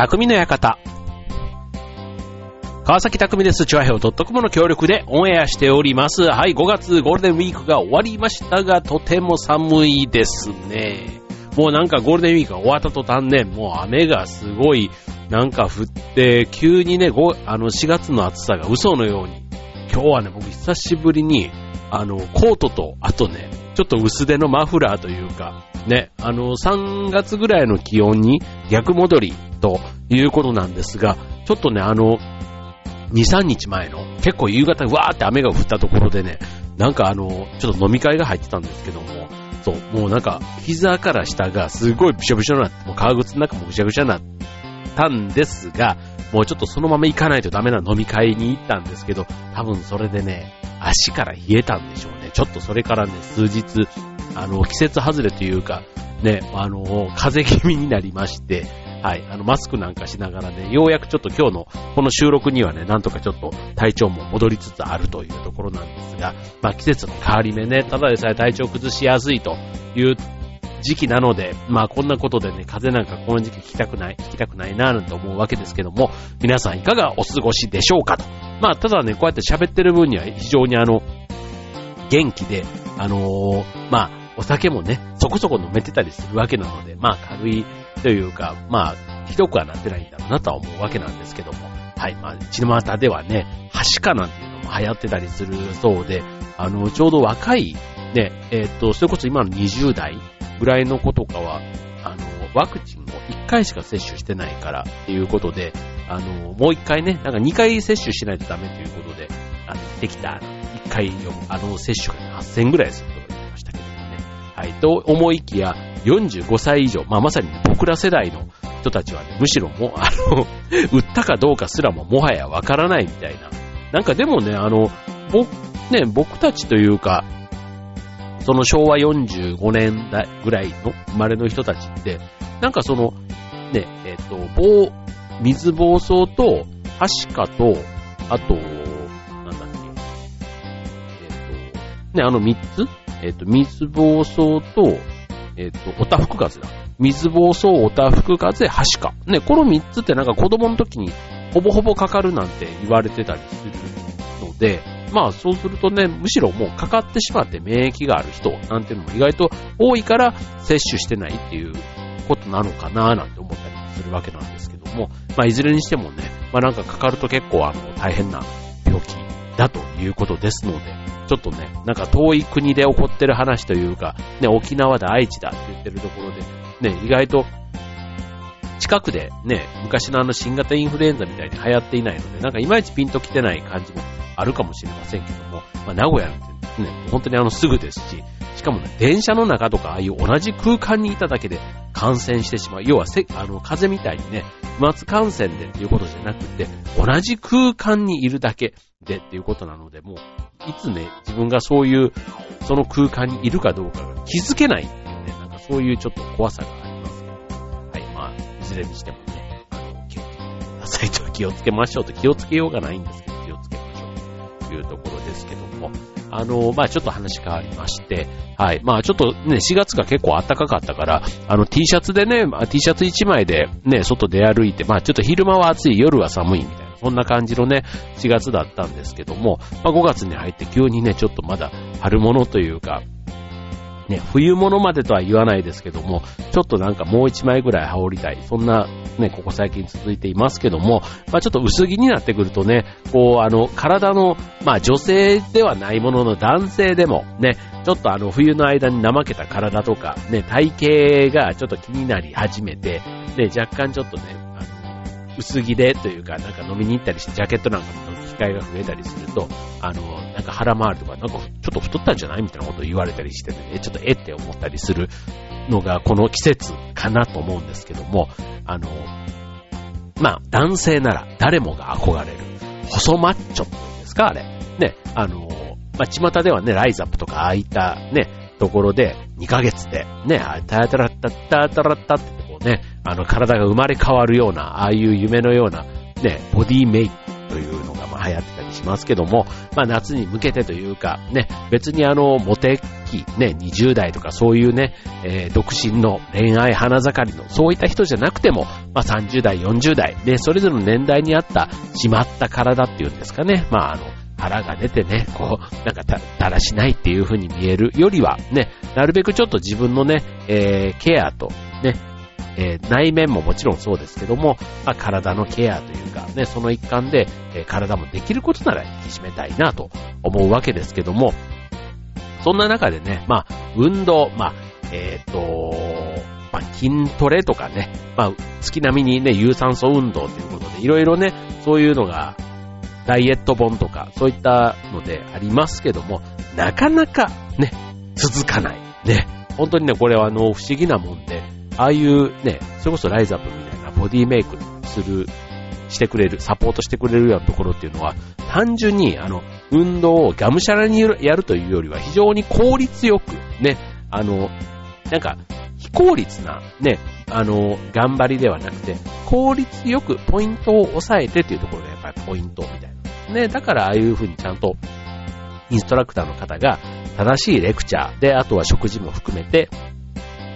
匠の館。川崎匠です。チュアヘオ .com の協力でオンエアしております。はい、5月ゴールデンウィークが終わりましたが、とても寒いですね。もうなんかゴールデンウィークが終わった途端ね、もう雨がすごいなんか降って、急にね、あの4月の暑さが嘘のように。今日はね、僕久しぶりに、あの、コートと、あとね、ちょっと薄手のマフラーというか、ね、あの、3月ぐらいの気温に逆戻りということなんですが、ちょっとね、あの、2、3日前の、結構夕方わーって雨が降ったところでね、なんかあの、ちょっと飲み会が入ってたんですけども、そう、もうなんか、膝から下がすごいびしょびしょになって、もう革靴の中もぐしゃぐしゃになったんですが、もうちょっとそのまま行かないとダメな飲み会に行ったんですけど、多分それでね、足から冷えたんでしょうね。ちょっとそれからね、数日、あの、季節外れというか、ね、あの、風邪気味になりまして、はい、あの、マスクなんかしながらね、ようやくちょっと今日のこの収録にはね、なんとかちょっと体調も戻りつつあるというところなんですが、まあ季節の変わり目ね、ただでさえ体調崩しやすいという時期なので、まあこんなことでね、風邪なんかこの時期聞きたくない、聞きたくないななんて思うわけですけども、皆さんいかがお過ごしでしょうかと。まあただね、こうやって喋ってる分には非常にあの、元気で、あのーまあお酒もね、そこそこ飲めてたりするわけなので、まあ軽いというか、まあ、ひどくはなってないんだろうなとは思うわけなんですけども、はい、まあ、血の股ではね、はしかなんていうのも流行ってたりするそうで、あの、ちょうど若い、ね、えっ、と、それこそ今の20代ぐらいの子とかは、あの、ワクチンを1回しか接種してないからっていうことで、あの、もう1回ね、なんか2回接種しないとダメということで、あの、できた。1回の、あの、接種が8000ぐらいするとはい、と思いきや、45歳以上、まあ、まさに僕ら世代の人たちはね、むしろもう、あの、売ったかどうかすらももはやわからないみたいな。なんかでもね、あの、僕、ね、僕たちというか、その昭和45年代ぐらいの生まれの人たちって、なんかその、ね、えっ、と、暴、水暴走と、はしかと、あと、なんだっけ、えっ、と、ね、あの3つえっ、と、水暴走と、えっ、と、おたふく風だ。水暴走、おたふく風、はしか。ね、この3つってなんか子供の時にほぼほぼかかるなんて言われてたりするので、まあそうするとね、むしろもうかかってしまって免疫がある人なんていうのも意外と多いから接種してないっていうことなのかななんて思ったりするわけなんですけども、まあいずれにしてもね、まあなんかかかると結構あの大変な病気だということですので、ちょっとね、なんか遠い国で起こってる話というか、ね、沖縄だ愛知だって言ってるところで、ね、意外と近くでね、昔のあの新型インフルエンザみたいに流行っていないので、なんかいまいちピンと来てない感じもあるかもしれませんけども、まあ名古屋なんてね、本当にあのすぐですし、しかもね、電車の中とかああいう同じ空間にいただけで感染してしまう。要はせ、あの、風邪みたいにね、飛沫感染でっていうことじゃなくて、同じ空間にいるだけでっていうことなので、もう、いつね、自分がそういう、その空間にいるかどうかが気づけないっていうね、なんかそういうちょっと怖さがあります。はい、まあ、いずれにしてもね、あの、気をつけてくださいと気をつけましょうと気をつけようがないんですけど、気をつけましょうというところですけども、あの、まあちょっと話変わりまして、はい。まあちょっとね、4月が結構暖かかったから、あの T シャツでね、まあ、T シャツ1枚でね、外出歩いて、まあちょっと昼間は暑い、夜は寒いみたいな、そんな感じのね、4月だったんですけども、まあ5月に入って急にね、ちょっとまだ春物というか、ね、冬物までとは言わないですけども、ちょっとなんかもう一枚ぐらい羽織りたい。そんなね、ここ最近続いていますけども、まあちょっと薄着になってくるとね、こうあの、体の、まあ女性ではないものの男性でもね、ちょっとあの冬の間に怠けた体とか、ね、体型がちょっと気になり始めて、ね、若干ちょっとね、薄着でというか、なんか飲みに行ったりして、ジャケットなんかも機会が増えたりすると、あの、なんか腹回りとか、なんかちょっと太ったんじゃないみたいなことを言われたりしてね、ちょっとえって思ったりするのが、この季節かなと思うんですけども、あの、まあ、男性なら誰もが憧れる、細マッチョっていうんですか、あれ。ね、あの、まあ、巷ではね、ライザップとかああいったね、ところで2ヶ月で、ね、あタタラッタッタタラッタってこうね、あの体が生まれ変わるような、ああいう夢のような、ね、ボディメイクというのがまあ流行ってたりしますけども、まあ夏に向けてというか、ね、別にあの、モテ期、ね、20代とかそういうね、えー、独身の恋愛花盛りの、そういった人じゃなくても、まあ30代、40代、で、それぞれの年代に合った締まった体っていうんですかね、まああの、腹が出てね、こう、なんかだ、だらしないっていう風に見えるよりは、ね、なるべくちょっと自分のね、えー、ケアと、ね、えー、内面ももちろんそうですけども、まあ、体のケアというか、ね、その一環で、えー、体もできることなら引き締めたいなと思うわけですけども、そんな中でね、まあ、運動、まあ、えっ、ー、と、まあ、筋トレとかね、まあ、月並みにね、有酸素運動ということで、いろいろね、そういうのが、ダイエット本とか、そういったのでありますけども、なかなかね、続かない。ね、本当にね、これはあの、不思議なもんで、ああいうね、それこそライザップみたいなボディメイクする、してくれる、サポートしてくれるようなところっていうのは、単純にあの、運動をがむしゃらにやるというよりは非常に効率よく、ね、あの、なんか、非効率な、ね、あの、頑張りではなくて、効率よくポイントを押さえてっていうところがやっぱりポイントみたいな。ね、だからああいう風にちゃんと、インストラクターの方が正しいレクチャーで、あとは食事も含めて、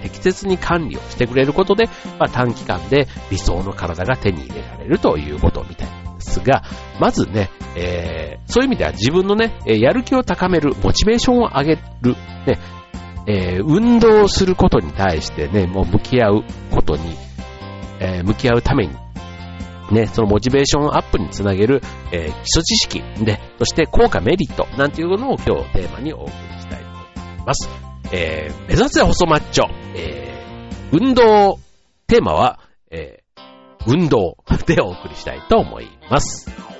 適切に管理をしてくれることで、まあ、短期間で理想の体が手に入れられるということみたいなんですが、まずね、えー、そういう意味では自分のね、やる気を高める、モチベーションを上げる、ね、えー、運動することに対してね、もう向き合うことに、えー、向き合うために、ね、そのモチベーションアップにつなげる、えー、基礎知識で、そして効果メリットなんていうのを今日テーマにお送りしたいと思います。えー、目指せ細マッチョ、えー、運動、テーマは、えー、運動でお送りしたいと思います。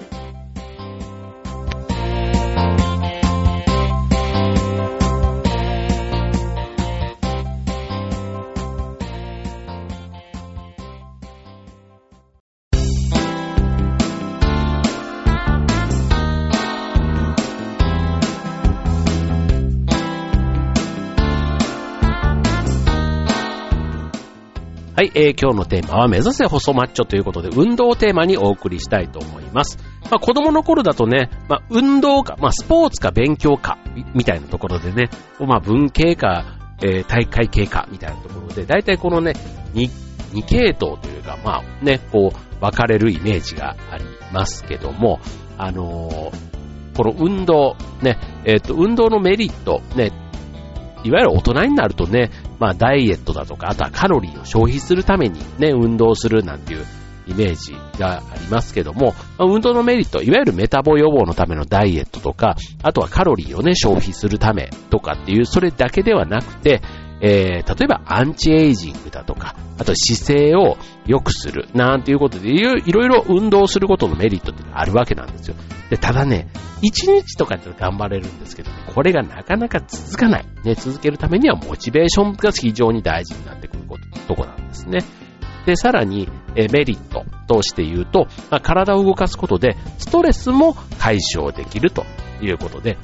はい、えー、今日のテーマは目指せ細マッチョということで、運動をテーマにお送りしたいと思います。まあ、子供の頃だとね、まあ、運動か、まあ、スポーツか勉強か、みたいなところでね、まあ、文系か、えー、大会系か、みたいなところで、大体このね、2、系統というか、まあね、こう、分かれるイメージがありますけども、あのー、この運動、ね、えっ、と、運動のメリット、ね、いわゆる大人になるとね、まあダイエットだとか、あとはカロリーを消費するためにね、運動するなんていうイメージがありますけども、運動のメリット、いわゆるメタボ予防のためのダイエットとか、あとはカロリーをね、消費するためとかっていう、それだけではなくて、えー、例えばアンチエイジングだとか、あと姿勢を良くする、なんていうことでいろいろ運動することのメリットってあるわけなんですよ。で、ただね、1日とかって頑張れるんですけど、これがなかなか続かない。ね、続けるためにはモチベーションが非常に大事になってくること、とこなんですね。で、さらに、えメリットとして言うと、まあ、体を動かすことで、ストレスも解消できるということで、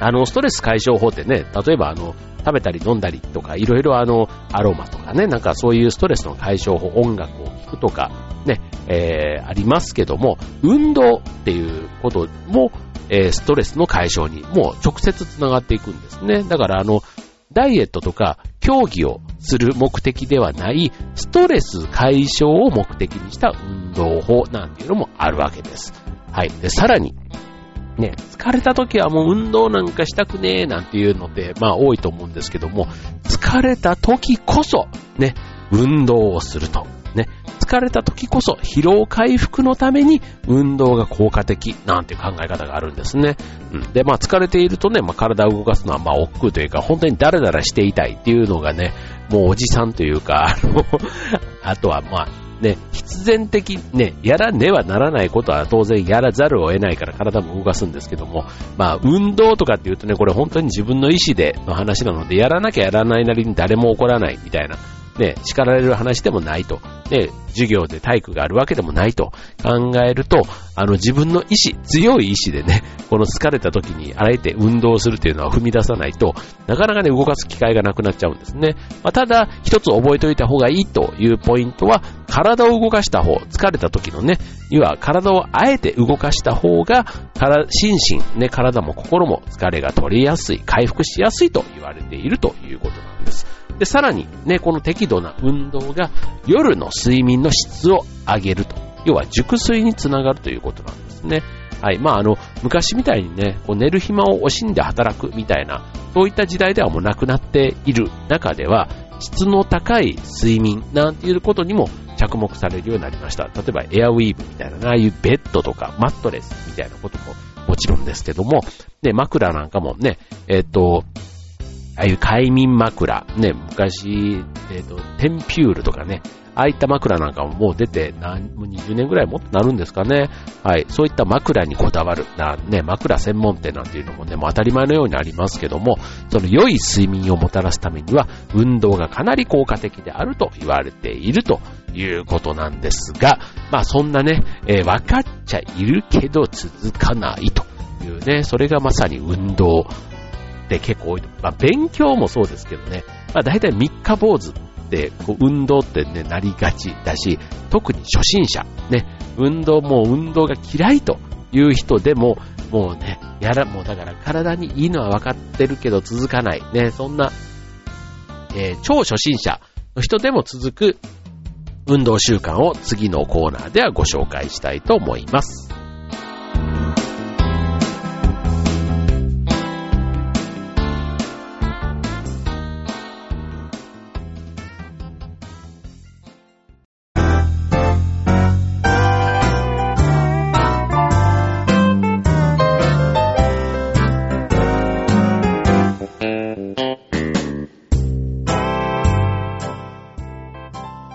あの、ストレス解消法ってね、例えばあの、食べたり飲んだりとか、いろいろあの、アロマとかね、なんかそういうストレスの解消法、音楽を聴くとか、ね、えー、ありますけども、運動っていうことも、えー、ストレスの解消にもう直接つながっていくんですね。だからあの、ダイエットとか競技をする目的ではない、ストレス解消を目的にした運動法なんていうのもあるわけです。はい。で、さらに、ね、疲れた時はもう運動なんかしたくねえなんていうので、まあ多いと思うんですけども、疲れた時こそ、ね、運動をすると。ね、疲れた時こそ疲労回復のために運動が効果的なんていう考え方があるんですね。うん、で、まあ疲れているとね、まあ体を動かすのはまあ億劫というか、本当にダラダラしていたいっていうのがね、もうおじさんというか、あの、あとはまあ、ね、必然的ね、やらねばならないことは当然やらざるを得ないから体も動かすんですけども、まあ、運動とかって言うとね、これ本当に自分の意思での話なので、やらなきゃやらないなりに誰も怒らないみたいな、ね、叱られる話でもないと。で、授業で体育があるわけでもないと考えると、あの自分の意志、強い意志でね、この疲れた時にあえて運動するというのは踏み出さないと、なかなかね、動かす機会がなくなっちゃうんですね。まあ、ただ、一つ覚えておいた方がいいというポイントは、体を動かした方、疲れた時のね、には体をあえて動かした方が、心身、ね、体も心も疲れが取りやすい、回復しやすいと言われているということなんです。で、さらにね、この適度な運動が夜の睡眠の質を上げると。要は熟睡につながるということなんですね。はい。まあ、あの、昔みたいにね、こう寝る暇を惜しんで働くみたいな、そういった時代ではもうなくなっている中では、質の高い睡眠なんていうことにも着目されるようになりました。例えばエアウィーヴみたいな、ああいうベッドとかマットレスみたいなことももちろんですけども、で、枕なんかもね、えっ、と、ああいう快眠枕、ね、昔、えっ、と、テンピュールとかね、ああいった枕なんかももう出て何、もう20年ぐらいもっとなるんですかね。はい。そういった枕にこだわる、な、ね、枕専門店なんていうのもね、もう当たり前のようにありますけども、その良い睡眠をもたらすためには、運動がかなり効果的であると言われているということなんですが、まあそんなね、えー、分かっちゃいるけど続かないというね、それがまさに運動で結構多いと。まあ勉強もそうですけどね、まあ大体三日坊主ってこう運動ってね、なりがちだし、特に初心者、ね、運動も運動が嫌いという人でも、もうね、やら、もうだから体にいいのは分かってるけど続かない。ね、そんな、えー、超初心者の人でも続く運動習慣を次のコーナーではご紹介したいと思います。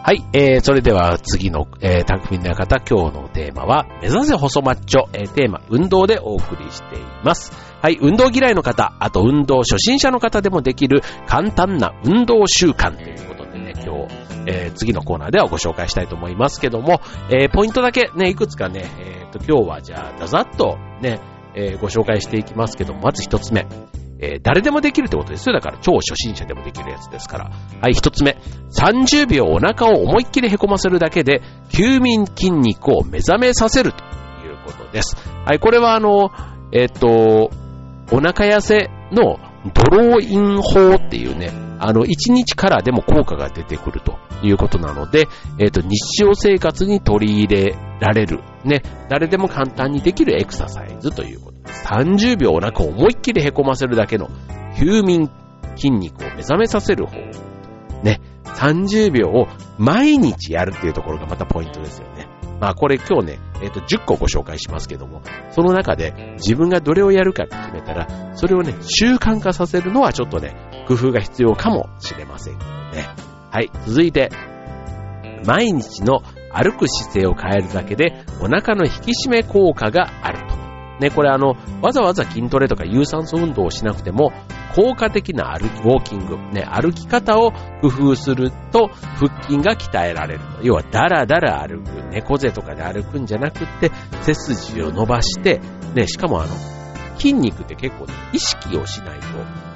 はい、えー、それでは次の、えー、匠の方、今日のテーマは、目指せ細マッチョ、えー、テーマ、運動でお送りしています。はい、運動嫌いの方、あと運動初心者の方でもできる簡単な運動習慣ということでね、今日、えー、次のコーナーではご紹介したいと思いますけども、えー、ポイントだけね、いくつかね、えー、と、今日はじゃあ、ざざっとね、えー、ご紹介していきますけども、まず一つ目。えー、誰でもできるってことですよ。だから超初心者でもできるやつですから。はい、一つ目。30秒お腹を思いっきり凹ませるだけで、休眠筋肉を目覚めさせるということです。はい、これはあの、えっ、と、お腹痩せのドローイン法っていうね、あの、1日からでも効果が出てくるということなので、えっ、ー、と、日常生活に取り入れられる、ね、誰でも簡単にできるエクササイズということです。30秒お腹を思いっきり凹ませるだけの休眠筋肉を目覚めさせる方。ね、30秒を毎日やるっていうところがまたポイントですよね。まあこれ今日ね、えっ、ー、と10個ご紹介しますけども、その中で自分がどれをやるかって決めたら、それをね、習慣化させるのはちょっとね、工夫が必要かもしれませんね。はい、続いて、毎日の歩く姿勢を変えるだけでお腹の引き締め効果があると。ね、これあの、わざわざ筋トレとか有酸素運動をしなくても、効果的な歩き、ウォーキング、ね、歩き方を工夫すると、腹筋が鍛えられると。要は、だらだら歩く、猫背とかで歩くんじゃなくって、背筋を伸ばして、ね、しかもあの、筋肉って結構ね、意識をしないと、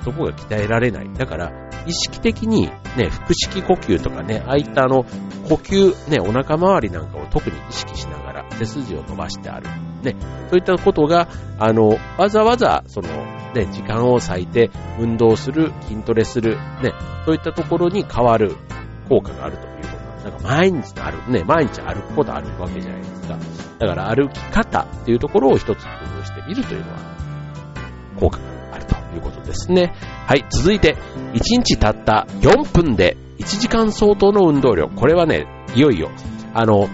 そこが鍛えられない。だから、意識的にね、腹式呼吸とかね、ああいったあの、呼吸、ね、お腹周りなんかを特に意識しながら、背筋を伸ばして歩く。ね、そういったことが、あの、わざわざ、その、ね、時間を割いて運動する、筋トレする、ね、そういったところに変わる効果があるということなんです。だか毎日歩く、ね、毎日歩くことあるわけじゃないですか。だから歩き方っていうところを一つ工夫してみるというのは、効果がいうことですね。はい、続いて、1日たった4分で1時間相当の運動量。これはね、いよいよ、あの、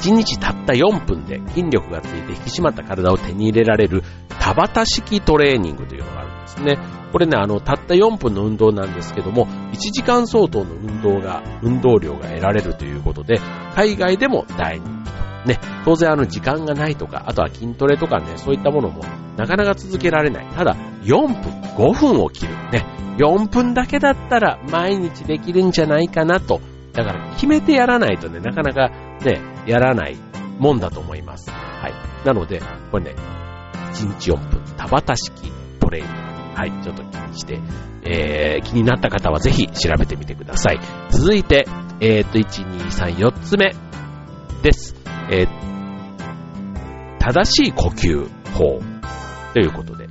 1日たった4分で筋力がついて引き締まった体を手に入れられる田畑式トレーニングというのがあるんですね。これね、あの、たった4分の運動なんですけども、1時間相当の運動が、運動量が得られるということで、海外でも大人気と。ね、当然あの時間がないとか、あとは筋トレとかね、そういったものもなかなか続けられない。ただ、4分、5分を切る。ね、4分だけだったら毎日できるんじゃないかなとだから決めてやらないとね、なかなかね、やらないもんだと思います。はい。なので、これね、1日4分、田畑式トレーニング。はい、ちょっと気にして、えー、気になった方はぜひ調べてみてください。続いて、えー、と、1、2、3、4つ目です。えー、正しい呼吸法ということで、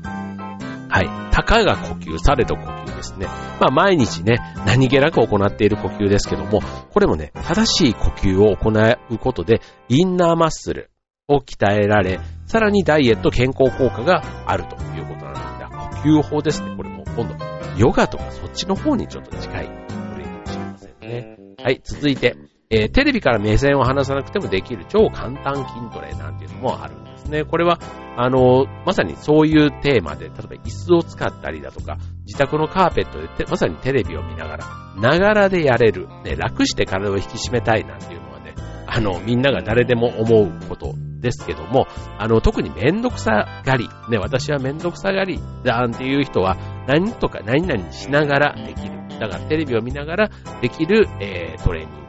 はい。たかが呼吸されど呼吸ですね。まあ毎日ね、何気なく行っている呼吸ですけども、これもね、正しい呼吸を行うことで、インナーマッスルを鍛えられ、さらにダイエット健康効果があるということなんですが、呼吸法ですね。これも今度、ヨガとかそっちの方にちょっと近いトレーかもしれませんね。はい、続いて、えー、テレビから目線を離さなくてもできる超簡単筋トレなんていうのもあるんですね。これは、あの、まさにそういうテーマで、例えば椅子を使ったりだとか、自宅のカーペットでまさにテレビを見ながら、ながらでやれる、ね、楽して体を引き締めたいなんていうのはね、あの、みんなが誰でも思うことですけども、あの、特にめんどくさがり、ね、私はめんどくさがりだんていう人は、何とか何々しながらできる。だからテレビを見ながらできる、えー、トレーニング。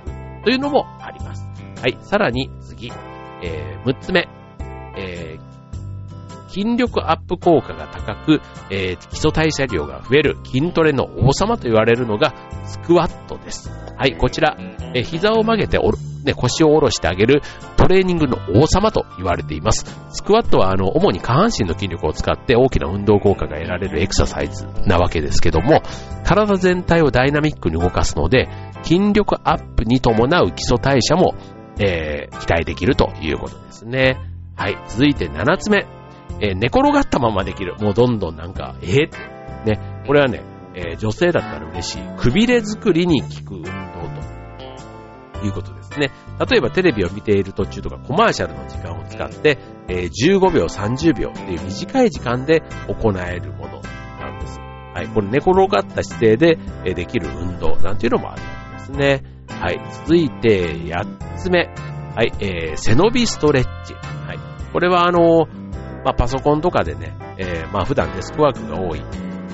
というのもあります。はい。さらに次、えー、6つ目、えー、筋力アップ効果が高く、えー、基礎代謝量が増える筋トレの王様と言われるのがスクワットです。はい、こちら、え、膝を曲げておる、ね、腰を下ろしてあげるトレーニングの王様と言われています。スクワットはあの、主に下半身の筋力を使って大きな運動効果が得られるエクササイズなわけですけども、体全体をダイナミックに動かすので、筋力アップに伴う基礎代謝も、えー、期待できるということですね。はい。続いて7つ目。えー、寝転がったままできる。もうどんどんなんか、えー、って。ね。これはね、えー、女性だったら嬉しい。くびれ作りに効く運動ということですね。例えばテレビを見ている途中とかコマーシャルの時間を使って、えー、15秒、30秒っていう短い時間で行えるものなんです。はい。これ寝転がった姿勢でえできる運動なんていうのもあるですね。はい。続いて、8つ目。はい。えー、背伸びストレッチ。はい。これはあの、まあ、パソコンとかでね、えー、まあ、普段デスクワークが多い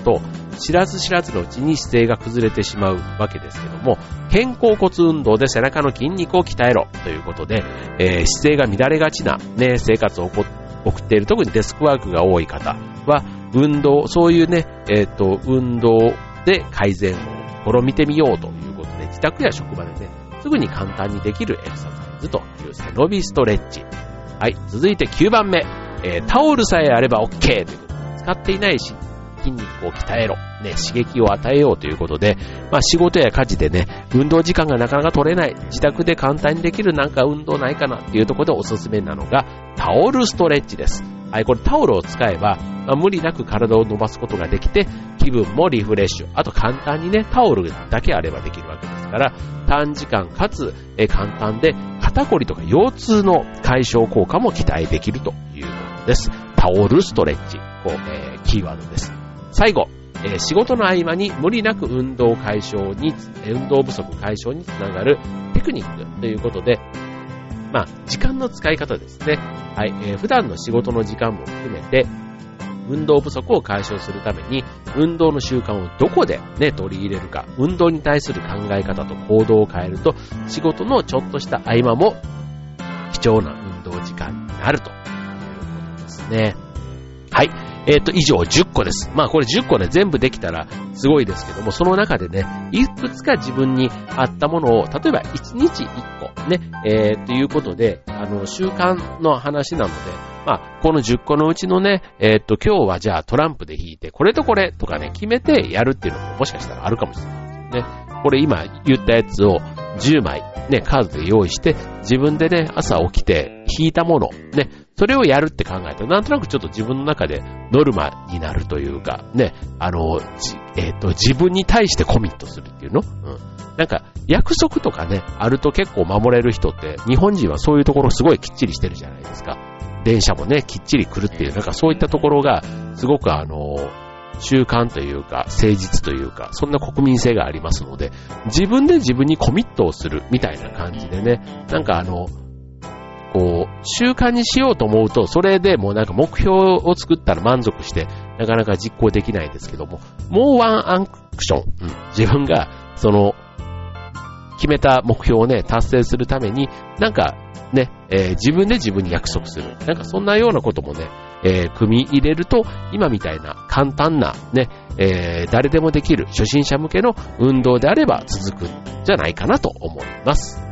と、知らず知らずのうちに姿勢が崩れてしまうわけですけども、肩甲骨運動で背中の筋肉を鍛えろということで、えー、姿勢が乱れがちな、ね、生活を送っている、特にデスクワークが多い方は、運動、そういうね、えっ、ー、と、運動で改善を試みてみようという自宅や職場でね、すぐに簡単にできるエクササイズという背伸びストレッチ。はい、続いて9番目、えー、タオルさえあれば OK ということで、使っていないし、筋肉を鍛えろ、ね、刺激を与えようということで、まあ仕事や家事でね、運動時間がなかなか取れない、自宅で簡単にできるなんか運動ないかなっていうところでおすすめなのが、タオルストレッチです。はい、これタオルを使えば、まあ、無理なく体を伸ばすことができて、気分もリフレッシュ。あと簡単にね、タオルだけあればできるわけですから、短時間かつ、え簡単で、肩こりとか腰痛の解消効果も期待できるということです。タオルストレッチ、こう、えー、キーワードです。最後、えー、仕事の合間に無理なく運動解消に、運動不足解消につながるテクニックということで、まあ、時間の使い方ですね。はい、えー、普段の仕事の時間も含めて、運動不足を解消するために、運動の習慣をどこでね、取り入れるか、運動に対する考え方と行動を変えると、仕事のちょっとした合間も貴重な運動時間になるということですね。はい。えっ、ー、と、以上10個です。まあこれ10個ね、全部できたらすごいですけども、その中でね、いくつか自分に合ったものを、例えば1日1個、ね、えー、ということで、あの、習慣の話なので、まあ、この10個のうちのね、えっ、ー、と、今日はじゃあトランプで引いて、これとこれとかね、決めてやるっていうのももしかしたらあるかもしれないですね。これ今言ったやつを10枚、ね、カードで用意して、自分でね、朝起きて引いたもの、ね、それをやるって考えたら、なんとなくちょっと自分の中でノルマになるというか、ね、あの、えっ、ー、と、自分に対してコミットするっていうの？うん。なんか、約束とかね、あると結構守れる人って、日本人はそういうところすごいきっちりしてるじゃないですか。電車もね、きっちり来るっていう、なんかそういったところが、すごくあの、習慣というか、誠実というか、そんな国民性がありますので、自分で自分にコミットをするみたいな感じでね、なんかあの、習慣にしようと思うと、それでもうなんか目標を作ったら満足して、なかなか実行できないですけども、もうワンアンクション、うん、自分が、その、決めた目標をね、達成するために、なんかね、えー、自分で自分に約束する。なんかそんなようなこともね、えー、組み入れると、今みたいな簡単なね、えー、誰でもできる初心者向けの運動であれば続くんじゃないかなと思います。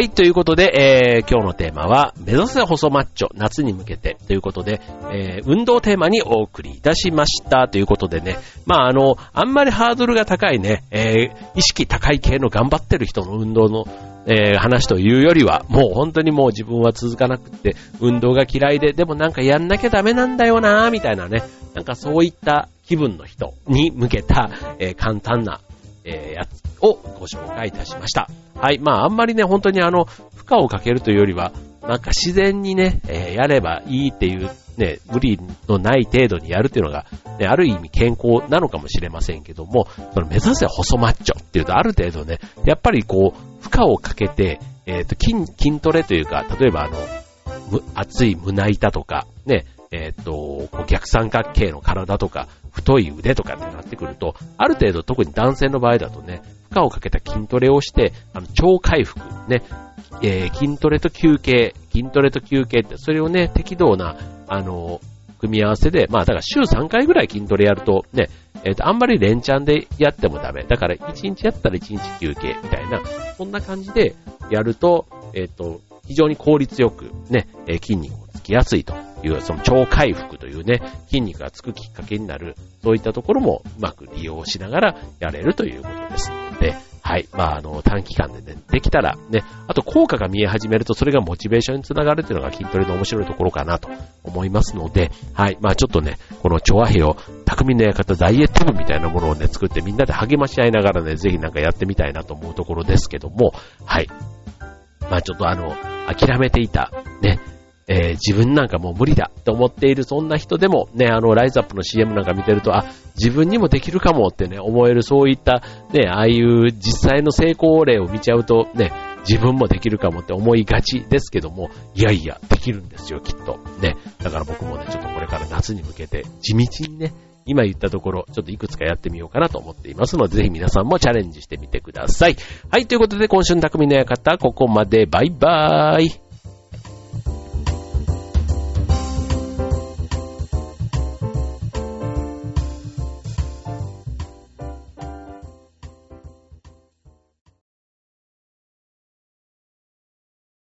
はい、ということで、えー、今日のテーマは、目指せ細マッチョ、夏に向けてということで、えー、運動テーマにお送りいたしましたということでね、まああの、あんまりハードルが高いね、えー、意識高い系の頑張ってる人の運動の、えー、話というよりは、もう本当にもう自分は続かなくて、運動が嫌いで、でもなんかやんなきゃダメなんだよなみたいなね、なんかそういった気分の人に向けた、えー、簡単な、えー、やつをご紹介いたしました。はい。まあ、あんまりね、本当にあの、負荷をかけるというよりは、なんか自然にね、えー、やればいいっていう、ね、無理のない程度にやるっていうのが、ね、ある意味健康なのかもしれませんけども、その目指せ細マッチョっていうとある程度ね、やっぱりこう、負荷をかけて、えっ、ー、と、筋、筋トレというか、例えばあの、む熱い胸板とか、ね、えっ、ー、と、逆三角形の体とか、太い腕とかってなってくると、ある程度特に男性の場合だとね、負荷をかけた筋トレをして、あの、超回復、ね、えー、筋トレと休憩、筋トレと休憩って、それをね、適度な、あの、組み合わせで、まあだから週3回ぐらい筋トレやるとね、えっ、ー、と、あんまり連チャンでやってもダメ。だから1日やったら1日休憩みたいな、そんな感じでやると、えっ、ー、と、非常に効率よくね、え筋肉をつきやすいという、その超回復というね、筋肉がつくきっかけになる、そういったところもうまく利用しながらやれるということですので、はい。まあ、あの、短期間でね、できたら、ね、あと効果が見え始めると、それがモチベーションにつながるというのが筋トレの面白いところかなと思いますので、はい。まあ、ちょっとね、この調和兵を、匠の館ダイエット部みたいなものをね、作ってみんなで励まし合いながらね、ぜひなんかやってみたいなと思うところですけども、はい。まあ、ちょっとあの、諦めていた、ね、えー、自分なんかもう無理だと思っているそんな人でもね、あの、ライズアップの CM なんか見てると、あ、自分にもできるかもってね、思えるそういったね、ああいう実際の成功例を見ちゃうとね、自分もできるかもって思いがちですけども、いやいや、できるんですよ、きっと。ね。だから僕もね、ちょっとこれから夏に向けて地道にね、今言ったところ、ちょっといくつかやってみようかなと思っていますので、ぜひ皆さんもチャレンジしてみてください。はい、ということで今週の匠の館、ここまでバイバーイ。